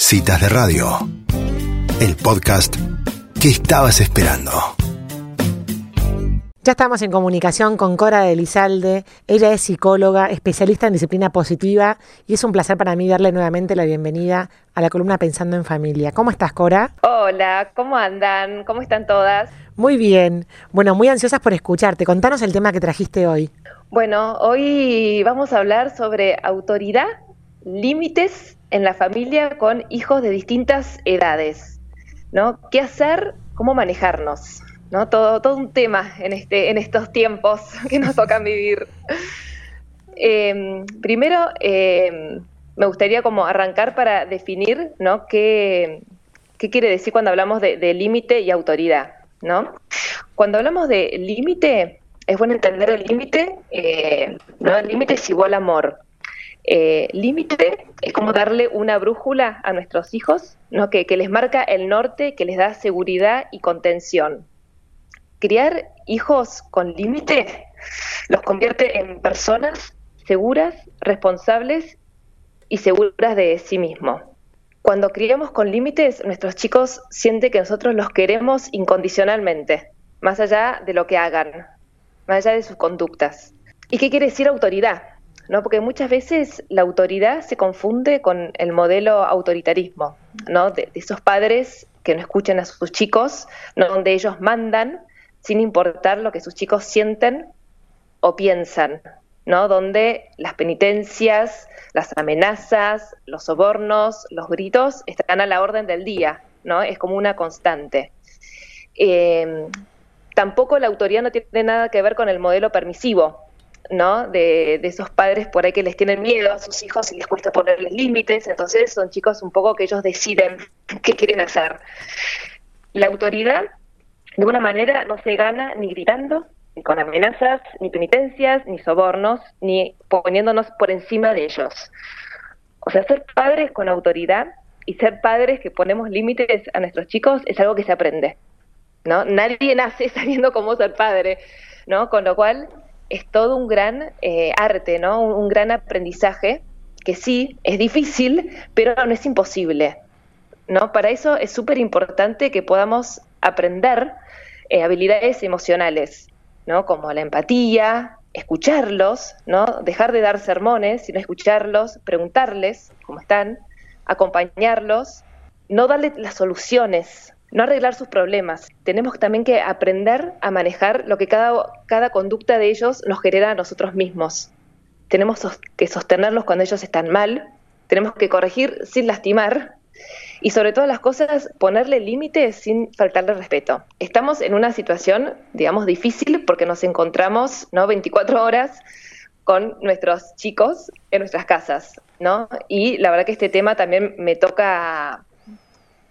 Citas de Radio, el podcast que estabas esperando. Ya estamos en comunicación con Cora de Elizalde. Ella es psicóloga, especialista en disciplina positiva y es un placer para mí darle nuevamente la bienvenida a la columna Pensando en Familia. ¿Cómo estás, Cora? Hola, ¿cómo andan? ¿Cómo están todas? Muy bien. Bueno, muy ansiosas por escucharte. Contanos el tema que trajiste hoy. Bueno, hoy vamos a hablar sobre autoridad, límites en la familia con hijos de distintas edades, ¿no? ¿Qué hacer? ¿Cómo manejarnos? ¿No? Todo, todo un tema en, este, en estos tiempos que nos tocan vivir. Em, primero, em, me gustaría como arrancar para definir ¿no? qué, qué quiere decir cuando hablamos de, límite y autoridad. ¿no? Cuando hablamos de límite, es bueno entender el límite, eh, ¿no? El límite es igual amor. Eh, límite es como darle una brújula a nuestros hijos, ¿no? que, les marca el norte, que les da seguridad y contención. Criar hijos con límite los convierte en personas seguras, responsables y seguras de sí mismos. Cuando criamos con límites, nuestros chicos sienten que nosotros los queremos incondicionalmente, más allá de lo que hagan, más allá de sus conductas. ¿Y qué quiere decir autoridad? ¿No? Porque muchas veces la autoridad se confunde con el modelo autoritarismo, ¿no? De, esos padres que no escuchan a sus chicos, ¿no? donde ellos mandan sin importar lo que sus chicos sienten o piensan, ¿no? Donde las penitencias, las amenazas, los sobornos, los gritos están a la orden del día, ¿no? Es como una constante. Eh, tampoco la autoridad no tiene nada que ver con el modelo permisivo, ¿no? De, esos padres por ahí que les tienen miedo a sus hijos y les cuesta ponerles límites, entonces son chicos un poco que ellos deciden qué quieren hacer. La autoridad, de alguna manera, no se gana ni gritando, ni con amenazas, ni penitencias, ni sobornos, ni poniéndonos por encima de ellos. O sea, ser padres con autoridad y ser padres que ponemos límites a nuestros chicos es algo que se aprende. ¿no? Nadie nace sabiendo cómo ser padre, ¿no? Con lo cual es todo un gran eh, arte, ¿no? Un, gran aprendizaje que sí, es difícil, pero no es imposible. ¿no? Para eso es súper importante que podamos aprender eh, habilidades emocionales, ¿no? como la empatía, escucharlos, ¿no? dejar de dar sermones, sino escucharlos, preguntarles cómo están, acompañarlos, no darle las soluciones, no arreglar sus problemas. Tenemos también que aprender a manejar lo que cada, cada conducta de ellos nos genera a nosotros mismos. Tenemos que sostenerlos cuando ellos están mal, tenemos que corregir sin lastimar y sobre todas las cosas ponerle límites sin faltarle respeto. Estamos en una situación, digamos, difícil porque nos encontramos ¿no? 24 horas con nuestros chicos en nuestras casas, ¿no? Y la verdad que este tema también me toca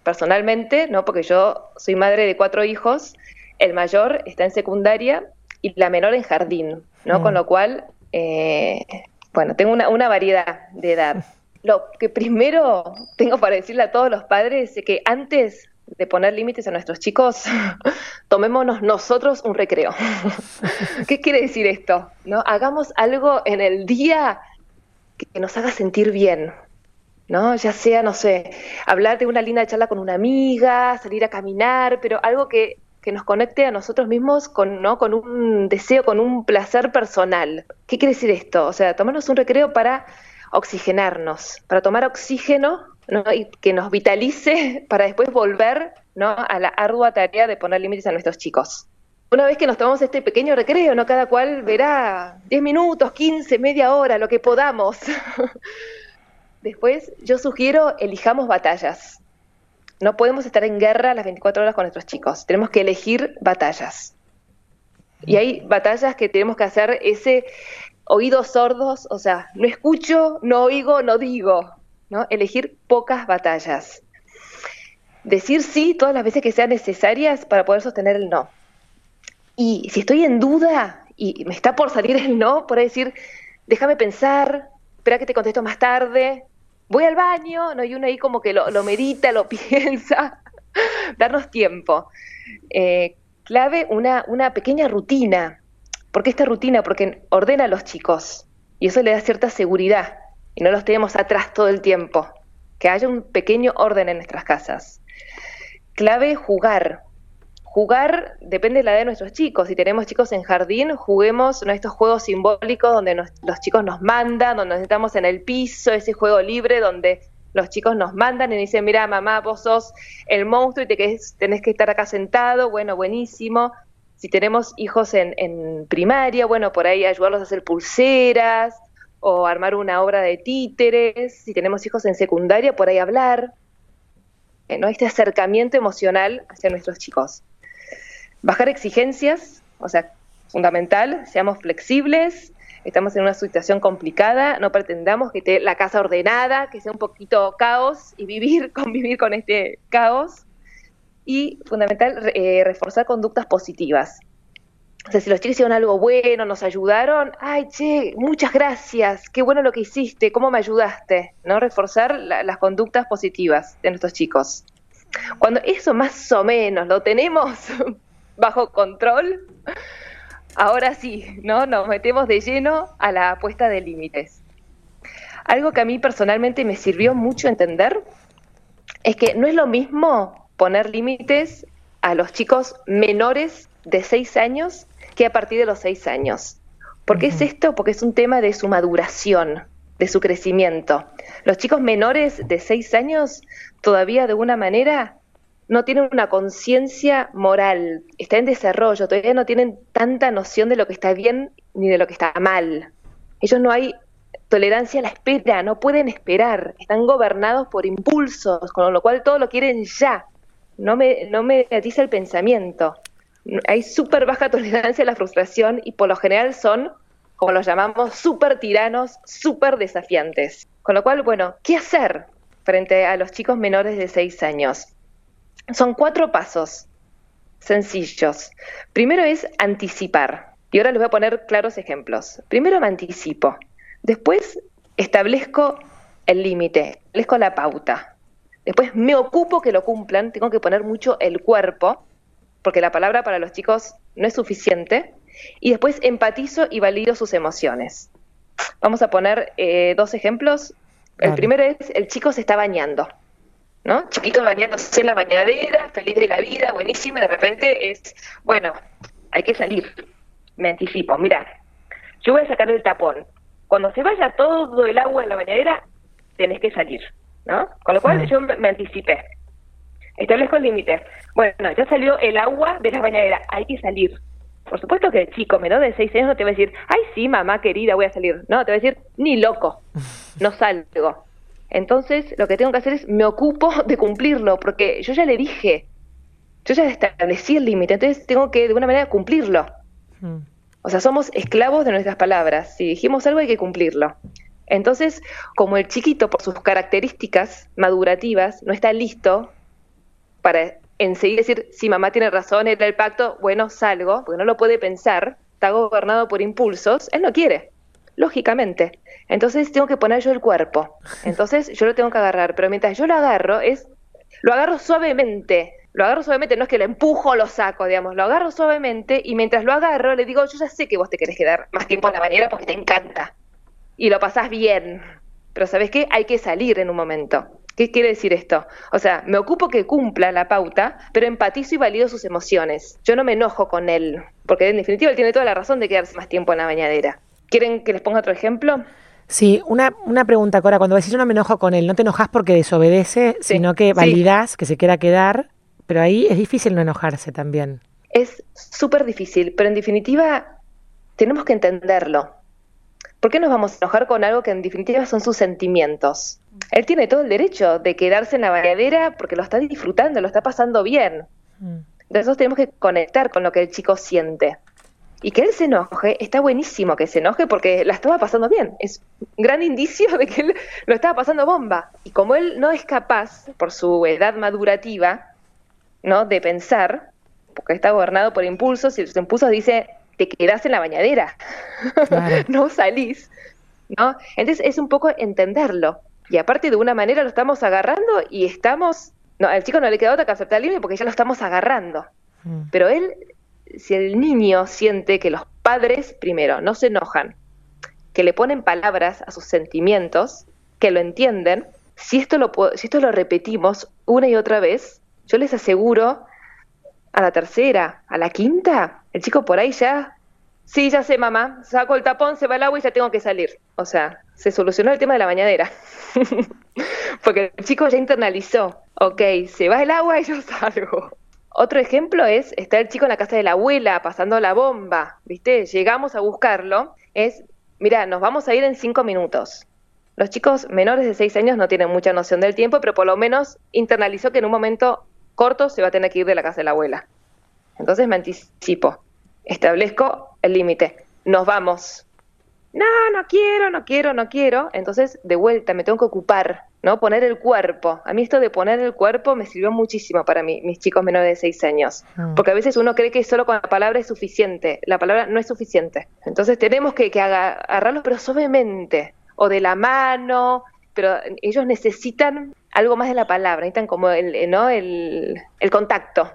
personalmente, ¿no? Porque yo soy madre de cuatro hijos, el mayor está en secundaria y la menor en jardín, ¿no? Mm. Con lo cual, eh, bueno, tengo una, variedad de edad. Lo que primero tengo para decirle a todos los padres es que antes de poner límites a nuestros chicos, tomémonos nosotros un recreo. ¿Qué quiere decir esto? ¿No? Hagamos algo en el día que nos haga sentir bien, ¿no? Ya sea, no sé, hablar de una linda charla con una amiga, salir a caminar, pero algo que, que nos conecte a nosotros mismos con, ¿no? con un deseo, con un placer personal. ¿Qué quiere decir esto? O sea, tomarnos un recreo para oxigenarnos, para tomar oxígeno ¿no? y que nos vitalice para después volver ¿no? a la ardua tarea de poner límites a nuestros chicos. Una vez que nos tomamos este pequeño recreo, ¿no? cada cual verá 10 minutos, 15, media hora, lo que podamos. Después, yo sugiero elijamos batallas. No podemos estar en guerra las 24 horas con nuestros chicos. Tenemos que elegir batallas. Y hay batallas que tenemos que hacer ese oídos sordos, o sea, no escucho, no oigo, no digo. ¿no? Elegir pocas batallas. Decir sí todas las veces que sean necesarias para poder sostener el no. Y si estoy en duda y me está por salir el no, por decir, déjame pensar, espera que te contesto más tarde, voy al baño, ¿no? y uno ahí como que lo, medita, lo piensa, darnos tiempo. Eh, clave una, una pequeña rutina. ¿Por qué esta rutina? Porque ordena a los chicos y eso le da cierta seguridad y no los tenemos atrás todo el tiempo. que haya un pequeño orden en nuestras casas. Clave jugar. Jugar depende de la edad de nuestros chicos. Si tenemos chicos en jardín, juguemos ¿no? estos juegos simbólicos donde los chicos nos mandan, donde nos sentamos en el piso, ese juego libre donde los chicos nos mandan y dicen, mira, mamá, vos sos el monstruo y te tenés que estar acá sentado, bueno, buenísimo. Si tenemos hijos en, en primaria, bueno, por ahí ayudarlos a hacer pulseras o armar una obra de títeres. Si tenemos hijos en secundaria, por ahí hablar. Eh, ¿no? Este acercamiento emocional hacia nuestros chicos. Bajar exigencias, o sea, fundamental, seamos flexibles, estamos en una situación complicada, no pretendamos que esté la casa ordenada, que sea un poquito caos y vivir, convivir con este caos. Y fundamental, eh, reforzar conductas positivas. O sea, si los chicos hicieron algo bueno, nos ayudaron, ay, che, muchas gracias, qué bueno lo que hiciste, cómo me ayudaste, ¿no? Reforzar las conductas positivas de nuestros chicos. Cuando eso más o menos lo tenemos bajo control, ahora sí, ¿no? Nos metemos de lleno a la puesta de límites. Algo que a mí personalmente me sirvió mucho entender es que no es lo mismo poner límites a los chicos menores de 6 años que a partir de los 6 años. ¿Por qué es esto? Porque es un tema de su maduración, de su crecimiento. Los chicos menores de 6 años todavía de alguna manera no tienen una conciencia moral, está en desarrollo, todavía no tienen tanta noción de lo que está bien ni de lo que está mal. Ellos no hay tolerancia a la espera, no pueden esperar, están gobernados por impulsos, con lo cual todo lo quieren ya, no me, no me atiza el pensamiento. Hay súper baja tolerancia a la frustración y por lo general son, como los llamamos, súper tiranos, súper desafiantes. Con lo cual, bueno, ¿qué hacer frente a los chicos menores de 6 años? Son cuatro pasos sencillos. Primero es anticipar. Y ahora les voy a poner claros ejemplos. Primero me anticipo. Después establezco el límite, establezco la pauta. Después me ocupo que lo cumplan, tengo que poner mucho el cuerpo, porque la palabra para los chicos no es suficiente. Y después empatizo y valido sus emociones. Vamos a poner eh, dos ejemplos. El primero es, el chico se está bañando. ¿No? Chiquito bañándose en la bañadera, feliz de la vida, buenísimo, y de repente es, bueno, hay que salir. Me anticipo, mira, yo voy a sacar el tapón. Cuando se vaya todo el agua en la bañadera, tenés que salir, ¿no? Con lo cual yo me anticipé. Establezco el límite. Bueno, ya salió el agua de la bañadera, hay que salir. Por supuesto que el chico menor de 6 años no te va a decir, ay sí, mamá querida, voy a salir. No, te va a decir, ni loco, no salgo. Entonces, lo que tengo que hacer es me ocupo de cumplirlo, porque yo ya le dije, yo ya establecí el límite, entonces tengo que de alguna manera cumplirlo. Hmm. O sea, somos esclavos de nuestras palabras. Si dijimos algo hay que cumplirlo. Entonces, como el chiquito, por sus características madurativas, no está listo para enseguida decir, si mamá tiene razón, era el pacto, bueno, salgo, porque no lo puede pensar, está gobernado por impulsos, él no quiere lógicamente. Entonces tengo que poner yo el cuerpo. Entonces yo lo tengo que agarrar, pero mientras yo lo agarro es lo agarro suavemente. Lo agarro suavemente, no es que lo empujo lo saco, digamos, lo agarro suavemente y mientras lo agarro le digo, yo ya sé que vos te querés quedar más tiempo en la bañera porque te encanta y lo pasás bien, pero ¿sabes qué? Hay que salir en un momento. ¿Qué quiere decir esto? O sea, me ocupo que cumpla la pauta, pero empatizo y valido sus emociones. Yo no me enojo con él, porque en definitiva él tiene toda la razón de quedarse más tiempo en la bañadera. ¿Quieren que les ponga otro ejemplo? Sí, una, una pregunta, Cora. Cuando decís yo no me enojo con él, no te enojas porque desobedece, sino que validás que se quiera quedar, pero ahí es difícil no enojarse también. Es súper difícil, pero en definitiva tenemos que entenderlo. ¿Por qué nos vamos a enojar con algo que en definitiva son sus sentimientos? Él tiene todo el derecho de quedarse en la bañadera porque lo está disfrutando, lo está pasando bien. Mm. Entonces tenemos que conectar con lo que el chico siente. Y que él se enoje, está buenísimo que se enoje porque la estaba pasando bien. Es un gran indicio de que él lo estaba pasando bomba. Y como él no es capaz, por su edad madurativa, ¿no? de pensar, porque está gobernado por impulsos, y los impulsos dice, te quedás en la bañadera, no salís. ¿no? Entonces es un poco entenderlo. Y aparte de una manera lo estamos agarrando y estamos... No, al chico no le queda otra que aceptar el límite porque ya lo estamos agarrando. Mm. Pero él si el niño siente que los padres, primero, no se enojan, que le ponen palabras a sus sentimientos, que lo entienden, si esto lo, si esto lo repetimos una y otra vez, yo les aseguro a la tercera, a la quinta, el chico por ahí ya, sí, ya sé, mamá, saco el tapón, se va el agua y ya tengo que salir. O sea, se solucionó el tema de la bañadera. Porque el chico ya internalizó, ok, se va el agua y yo salgo. Otro ejemplo es, está el chico en la casa de la abuela pasando la bomba, ¿viste? Llegamos a buscarlo, es, mira, nos vamos a ir en cinco minutos. Los chicos menores de seis años no tienen mucha noción del tiempo, pero por lo menos internalizó que en un momento corto se va a tener que ir de la casa de la abuela. Entonces me anticipo, establezco el límite, nos vamos. No, no quiero, no quiero, no quiero. Entonces, de vuelta, me tengo que ocupar, ¿no? Poner el cuerpo. A mí esto de poner el cuerpo me sirvió muchísimo para mí, mis chicos menores de seis años. Ah. Porque a veces uno cree que solo con la palabra es suficiente. La palabra no es suficiente. Entonces tenemos que, que agarrarlos, pero suavemente. O de la mano, pero ellos necesitan algo más de la palabra, necesitan como el, ¿no? el, contacto.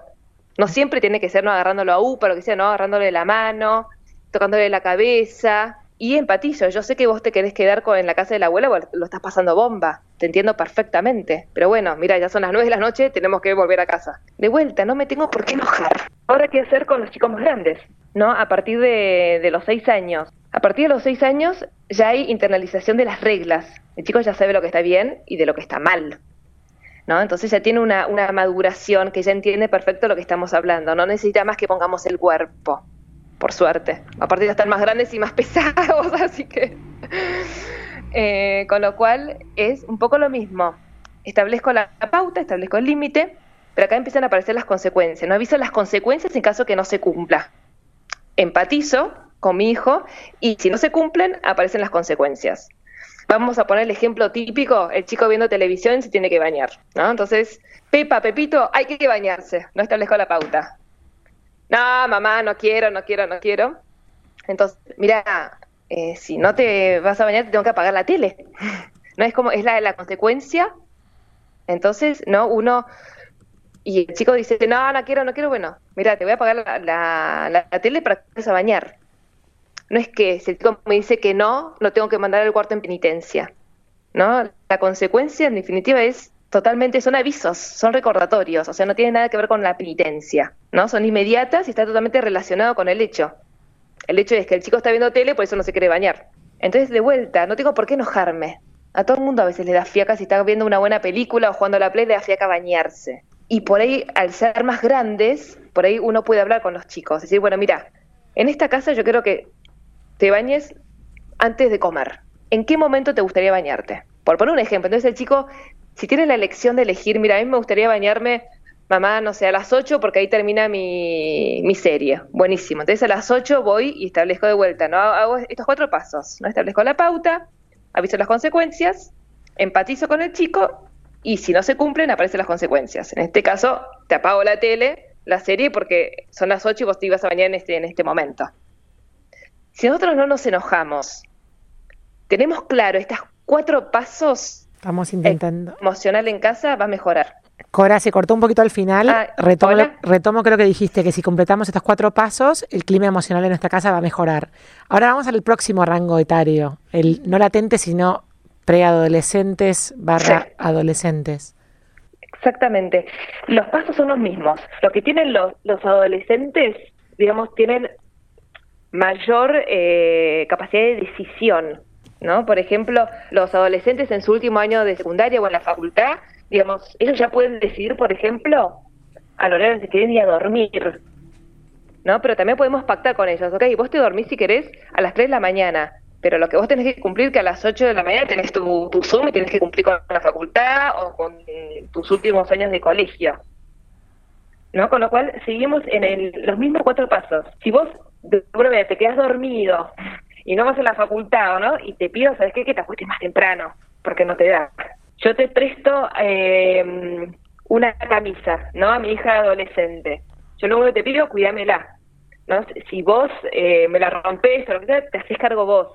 No siempre tiene que ser no agarrándolo a U, lo que sea, no agarrándole la mano, tocándole la cabeza. Y empatizo, yo sé que vos te querés quedar con, en la casa de la abuela, lo estás pasando bomba, te entiendo perfectamente. Pero bueno, mira, ya son las nueve de la noche, tenemos que volver a casa. De vuelta, no me tengo por qué enojar. Ahora, ¿qué hacer con los chicos más grandes? ¿No? A partir de, los seis años. A partir de los seis años ya hay internalización de las reglas. El chico ya sabe lo que está bien y de lo que está mal. ¿no? Entonces ya tiene una, una maduración que ya entiende perfecto lo que estamos hablando. No necesita más que pongamos el cuerpo, por suerte. A partir de estar más grandes y más pesados, así que... Eh, con lo cual es un poco lo mismo. Establezco la pauta, establezco el límite, pero acá empiezan a aparecer las consecuencias. No aviso las consecuencias en caso que no se cumpla. Empatizo con mi hijo y si no se cumplen, aparecen las consecuencias. Vamos a poner el ejemplo típico, el chico viendo televisión se tiene que bañar, ¿no? Entonces, Pepa, Pepito, hay que bañarse, no establezco la pauta. No, mamá, no quiero, no quiero, no quiero. Entonces, mira, eh, si no te vas a bañar, te tengo que apagar la tele. no es como, es la, la consecuencia. Entonces, no, uno, y el chico dice, no, no quiero, no quiero, bueno, mira, te voy a apagar la, la tele para que te vayas a bañar. No es que si el chico me dice que no, lo tengo que mandar al cuarto en penitencia. ¿no? La consecuencia, en definitiva, es totalmente, son avisos, son recordatorios, o sea, no tiene nada que ver con la penitencia, ¿no? Son inmediatas y está totalmente relacionado con el hecho. El hecho es que el chico está viendo tele, por eso no se quiere bañar. Entonces, de vuelta, no tengo por qué enojarme. A todo el mundo a veces le da fiaca si está viendo una buena película o jugando a la play, le da fiaca bañarse. Y por ahí, al ser más grandes, por ahí uno puede hablar con los chicos. Decir, bueno, mira, en esta casa yo creo que te bañes antes de comer. ¿En qué momento te gustaría bañarte? Por poner un ejemplo, entonces el chico, si tiene la elección de elegir, mira, a mí me gustaría bañarme, mamá, no sé, a las 8 porque ahí termina mi, mi serie. Buenísimo. Entonces a las 8 voy y establezco de vuelta, ¿no? Hago estos cuatro pasos, ¿no? Establezco la pauta, aviso las consecuencias, empatizo con el chico y si no se cumplen aparecen las consecuencias. En este caso, te apago la tele, la serie, porque son las 8 y vos te ibas a bañar en este, en este momento. Si nosotros no nos enojamos, tenemos claro estos cuatro pasos. Estamos intentando. Emocional en casa va a mejorar. Cora, se cortó un poquito al final. Ah, retomo, retomo, creo que dijiste que si completamos estos cuatro pasos, el clima emocional en nuestra casa va a mejorar. Ahora vamos al próximo rango etario, el no latente, sino preadolescentes barra adolescentes. Exactamente. Los pasos son los mismos. Lo que tienen los, los adolescentes, digamos, tienen mayor eh, capacidad de decisión, ¿no? Por ejemplo, los adolescentes en su último año de secundaria o en la facultad, digamos, ellos ya pueden decidir, por ejemplo, a la hora de que quieren ir a dormir, ¿no? Pero también podemos pactar con ellos, ok, vos te dormís si querés a las 3 de la mañana, pero lo que vos tenés que cumplir que a las 8 de la mañana tenés tu, tu Zoom y tenés que cumplir con la facultad o con tus últimos años de colegio. ¿No? Con lo cual seguimos en los mismos cuatro pasos. Si vos de te quedas dormido y no vas a la facultad, ¿no? Y te pido, ¿sabes qué? Que te acuestes más temprano, porque no te da. Yo te presto eh, una camisa, ¿no? A mi hija adolescente. Yo que te pido, cuídamela. ¿no? Si vos eh, me la rompes o lo que sea, te haces cargo vos.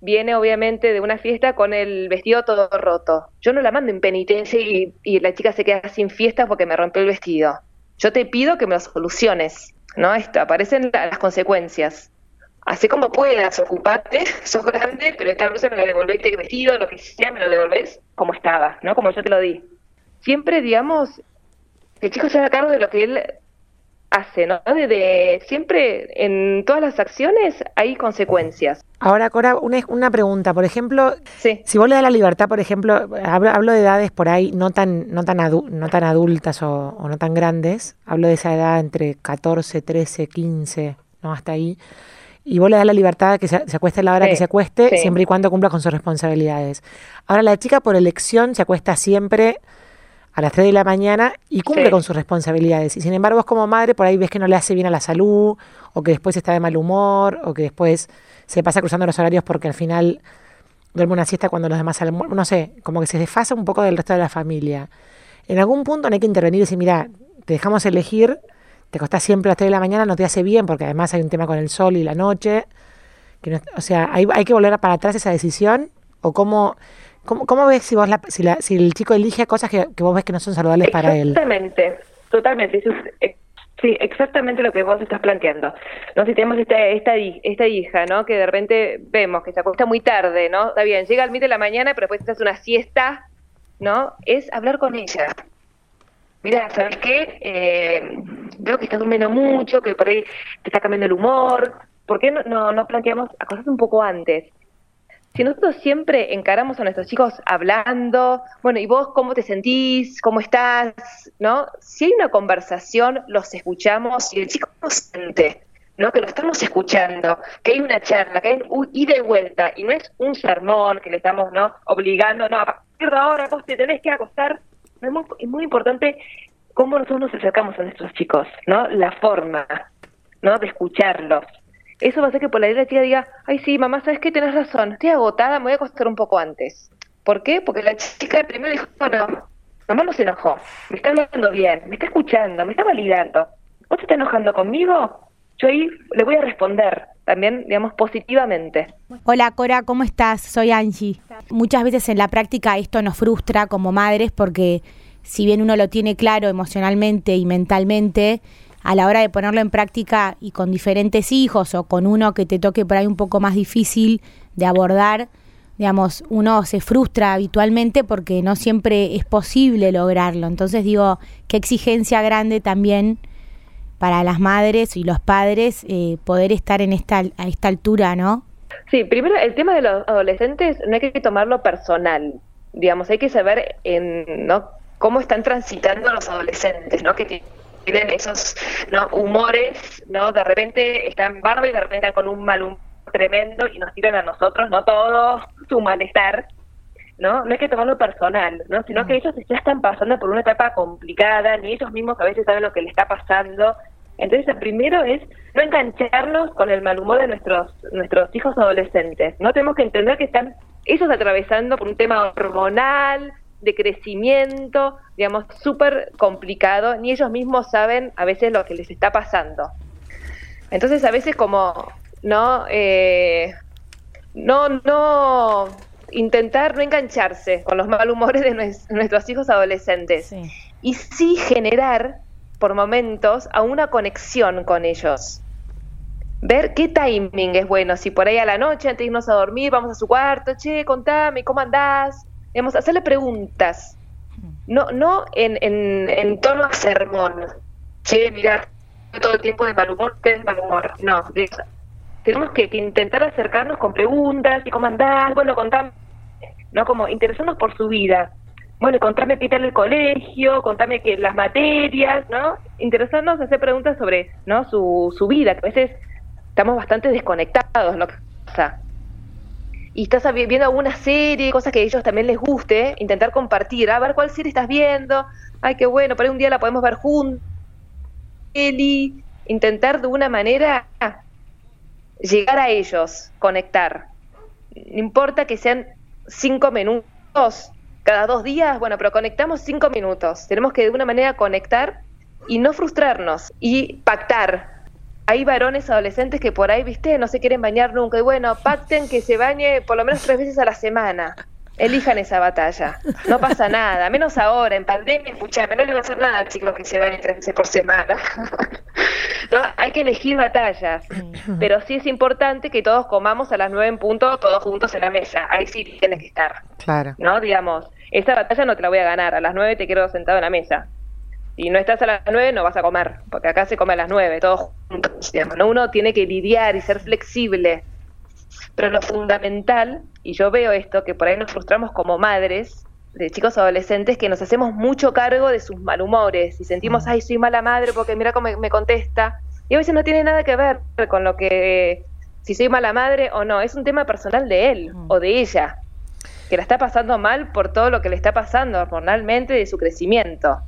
Viene obviamente de una fiesta con el vestido todo roto. Yo no la mando en penitencia y, y la chica se queda sin fiesta porque me rompió el vestido. Yo te pido que me lo soluciones. ¿no? Esto, aparecen las consecuencias. Así como puedas, ocupate, sos grande, pero esta blusa me la devolvés, este vestido, lo que sea, me lo devolvés como estaba, ¿no? Como yo te lo di. Siempre, digamos, que el chico se haga cargo de lo que él hace, ¿no? De, siempre en todas las acciones hay consecuencias. Ahora, Cora, una, una pregunta. Por ejemplo, si vos le das la libertad, por ejemplo, hablo, de edades por ahí no tan, no tan, no tan adultas o, no tan grandes, hablo de esa edad entre 14, 13, 15, ¿no? Hasta ahí. Y vos le das la libertad de que se, acueste a la hora que se acueste, siempre y cuando cumpla con sus responsabilidades. Ahora, la chica por elección se acuesta siempre a las 3 de la mañana y cumple con sus responsabilidades. Y sin embargo, vos como madre por ahí ves que no le hace bien a la salud, o que después está de mal humor, o que después se pasa cruzando los horarios porque al final duerme una siesta cuando los demás almuerzan. No sé, como que se desfasa un poco del resto de la familia. En algún punto no hay que intervenir y decir, mira, te dejamos elegir, te costás siempre a las 3 de la mañana, no te hace bien porque además hay un tema con el sol y la noche. Que o sea, hay, hay que volver para atrás esa decisión o cómo ¿Cómo, cómo ves si vos la, si, la, si el chico elige cosas que, vos ves que no son saludables para él? Exactamente, totalmente. Sí, exactamente lo que vos estás planteando. No si tenemos esta, esta, esta hija, ¿no? Que de repente vemos que se acuesta muy tarde, ¿no? Está bien, llega al medio de la mañana, pero después te hace una siesta, ¿no? Es hablar con ella. Mira, ¿sabes qué? Eh, veo que estás durmiendo mucho, que por ahí te está cambiando el humor. ¿Por qué no, no, no planteamos cosas un poco antes? si nosotros siempre encaramos a nuestros chicos hablando, bueno, ¿y vos cómo te sentís? ¿Cómo estás? ¿No? Si hay una conversación, los escuchamos y el chico siente, ¿no? Que lo estamos escuchando, que hay una charla, que hay un ida y vuelta, y no es un sermón que le estamos, ¿no? Obligando, no, a partir de ahora vos te tenés que acostar. Es muy, importante cómo nosotros nos acercamos a nuestros chicos, ¿no? La forma, ¿no? De escucharlos eso va a hacer que por la la chica diga, ay sí, mamá, ¿sabes qué? Tienes razón, estoy agotada, me voy a acostar un poco antes. ¿Por qué? Porque la chica primero dijo, no, mamá no se enojó, me está hablando bien, me está escuchando, me está validando. ¿Vos te estás enojando conmigo? Yo ahí le voy a responder también, digamos, positivamente. Hola Cora, ¿cómo estás? Soy Angie. Muchas veces en la práctica esto nos frustra como madres porque si bien uno lo tiene claro emocionalmente y mentalmente, a la hora de ponerlo en práctica y con diferentes hijos o con uno que te toque por ahí un poco más difícil de abordar, digamos, uno se frustra habitualmente porque no siempre es posible lograrlo. Entonces digo, qué exigencia grande también para las madres y los padres eh, poder estar en esta, a esta altura, ¿no? Sí, primero el tema de los adolescentes no hay que tomarlo personal, digamos, hay que saber en, ¿no? cómo están transitando los adolescentes, ¿no? Que tienen esos ¿no? humores, ¿no? De repente están barba y de repente están con un mal humor tremendo y nos tiran a nosotros, ¿no? Todo su malestar, ¿no? No hay que tomarlo personal, ¿no? Sino que ellos ya están pasando por una etapa complicada, ni ellos mismos a veces saben lo que les está pasando. Entonces, el primero es no engancharnos con el mal humor de nuestros, nuestros hijos adolescentes, ¿no? Tenemos que entender que están ellos atravesando por un tema hormonal, de crecimiento, digamos, súper complicado, ni ellos mismos saben a veces lo que les está pasando. Entonces, a veces como, ¿no? Eh, no, no, intentar no engancharse con los malhumores de nuestros hijos adolescentes y sí generar por momentos a una conexión con ellos. Ver qué timing es bueno, si por ahí a la noche antes de irnos a dormir vamos a su cuarto, che, contame, ¿cómo andás? digamos, hacerle preguntas, no, no en, en, tono sermón, che, mira, todo el tiempo de mal humor, ¿qué es mal humor? No, tenemos que, intentar acercarnos con preguntas, y cómo andás, bueno, contame, no como interesarnos por su vida, bueno, contame qué tal el colegio, contame que las materias, ¿no? Interesarnos, hacer preguntas sobre, ¿no? Su, su vida, que a veces estamos bastante desconectados, ¿no? O sea, y estás viendo alguna serie, cosas que a ellos también les guste, intentar compartir, a ver cuál serie estás viendo, ay, qué bueno, por ahí un día la podemos ver juntos, Eli, intentar de una manera llegar a ellos, conectar. No importa que sean cinco minutos cada dos días, bueno, pero conectamos cinco minutos. Tenemos que de una manera conectar y no frustrarnos y pactar hay varones adolescentes que por ahí, viste, no se quieren bañar nunca. Y bueno, pacten que se bañe por lo menos tres veces a la semana. Elijan esa batalla. No pasa nada. Menos ahora, en pandemia, escuchame, no le va a hacer nada al chico que se bañe tres veces por semana. hay que elegir batallas, pero sí es importante que todos comamos a las nueve en punto, todos juntos en la mesa. Ahí sí tienes que estar. Claro. ¿No? Digamos, esa batalla no te la voy a ganar. A las nueve te quiero sentado en la mesa. Si no estás a las nueve, no vas a comer, porque acá se come a las nueve, todos juntos. Uno tiene que lidiar y ser flexible. Pero lo fundamental, y yo veo esto, que por ahí nos frustramos como madres, de chicos adolescentes que nos hacemos mucho cargo de sus malhumores y sentimos, mm. ay, soy mala madre porque mira cómo me contesta. Y a veces no tiene nada que ver con lo que, si soy mala madre o no, es un tema personal de él mm. o de ella, que la está pasando mal por todo lo que le está pasando hormonalmente de su crecimiento.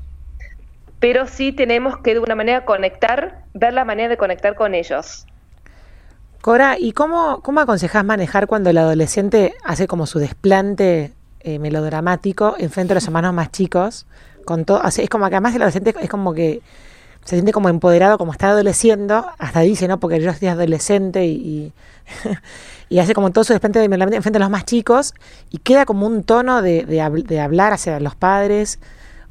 Pero sí tenemos que de una manera conectar, ver la manera de conectar con ellos. Cora, ¿y cómo, cómo aconsejas manejar cuando el adolescente hace como su desplante eh, melodramático enfrente de los hermanos más chicos. Con todo, es como que además el adolescente es como que se siente como empoderado, como está adoleciendo, hasta dice, ¿no? Porque yo estoy adolescente y, y, hace como todo su de enfrente de los más chicos y queda como un tono de, de, hablar hacia los padres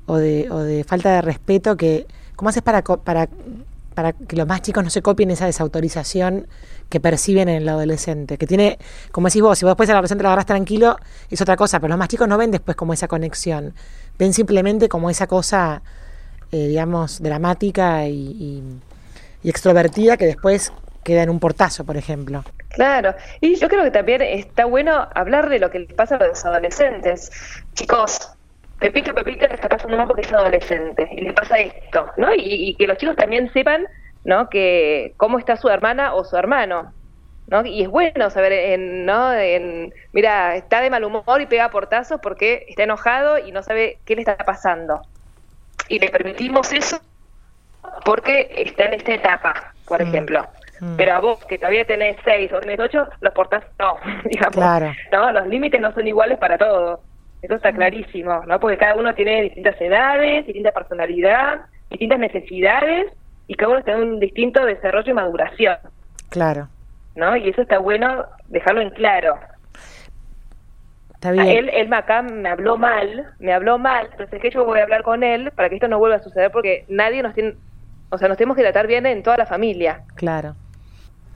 o de, o de falta de respeto que, ¿cómo haces para, para para que los más chicos no se copien esa desautorización que perciben en el adolescente, que tiene, como decís vos, si vos después al adolescente lo agarras tranquilo, es otra cosa, pero los más chicos no ven después como esa conexión, ven simplemente como esa cosa, eh, digamos, dramática y, extrovertida que después queda en un portazo, por ejemplo. Claro, y yo creo que también está bueno hablar de lo que les pasa a los adolescentes. Chicos, Pepito, Pepito le está pasando mal porque es adolescente y le pasa esto, ¿no? Y, que los chicos también sepan, ¿no? Que cómo está su hermana o su hermano, ¿no? Y es bueno saber, en, ¿no? En, mira, está de mal humor y pega portazos porque está enojado y no sabe qué le está pasando. Y le permitimos eso porque está en esta etapa, por mm. ejemplo. Mm. Pero a vos, que todavía tenés seis o tenés ocho, los portazos no, digamos. Claro. No, los límites no son iguales para todos. Eso está clarísimo, ¿no? Porque cada uno tiene distintas edades, distinta personalidad, distintas necesidades y cada uno tiene un distinto desarrollo y maduración. Claro. ¿No? Y eso está bueno dejarlo en claro. Está bien. Él, él acá me habló mal, me habló mal, entonces que yo voy a hablar con él para que esto no vuelva a suceder porque nadie nos tiene, o sea, nos tenemos que tratar bien en toda la familia. Claro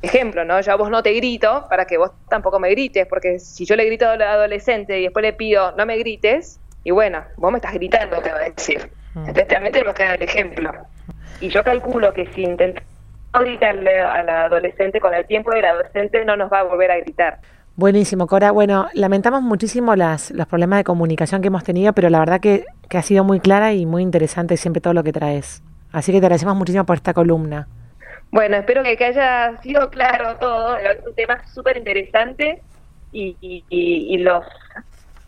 ejemplo, ¿no? Yo a vos no te grito para que vos tampoco me grites, porque si yo le grito al adolescente y después le pido no me grites, y bueno, vos me estás gritando, te va a decir. Mm. Entonces también tenemos que dar el ejemplo. Y yo calculo que si intentamos gritarle al adolescente con el tiempo, el adolescente no nos va a volver a gritar. Buenísimo, Cora. Bueno, lamentamos muchísimo las, los problemas de comunicación que hemos tenido, pero la verdad que, que ha sido muy clara y muy interesante siempre todo lo que traes. Así que te agradecemos muchísimo por esta columna. Bueno, espero que, haya sido claro todo. Es un tema súper interesante y, y, los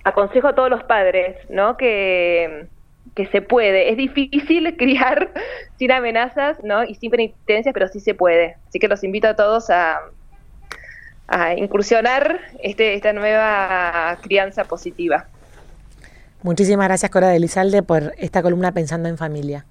aconsejo a todos los padres, ¿no? Que, que se puede. Es difícil criar sin amenazas, ¿no? Y sin penitencias, pero sí se puede. Así que los invito a todos a, a incursionar este, esta nueva crianza positiva. Muchísimas gracias, Cora de Lizalde, por esta columna Pensando en Familia.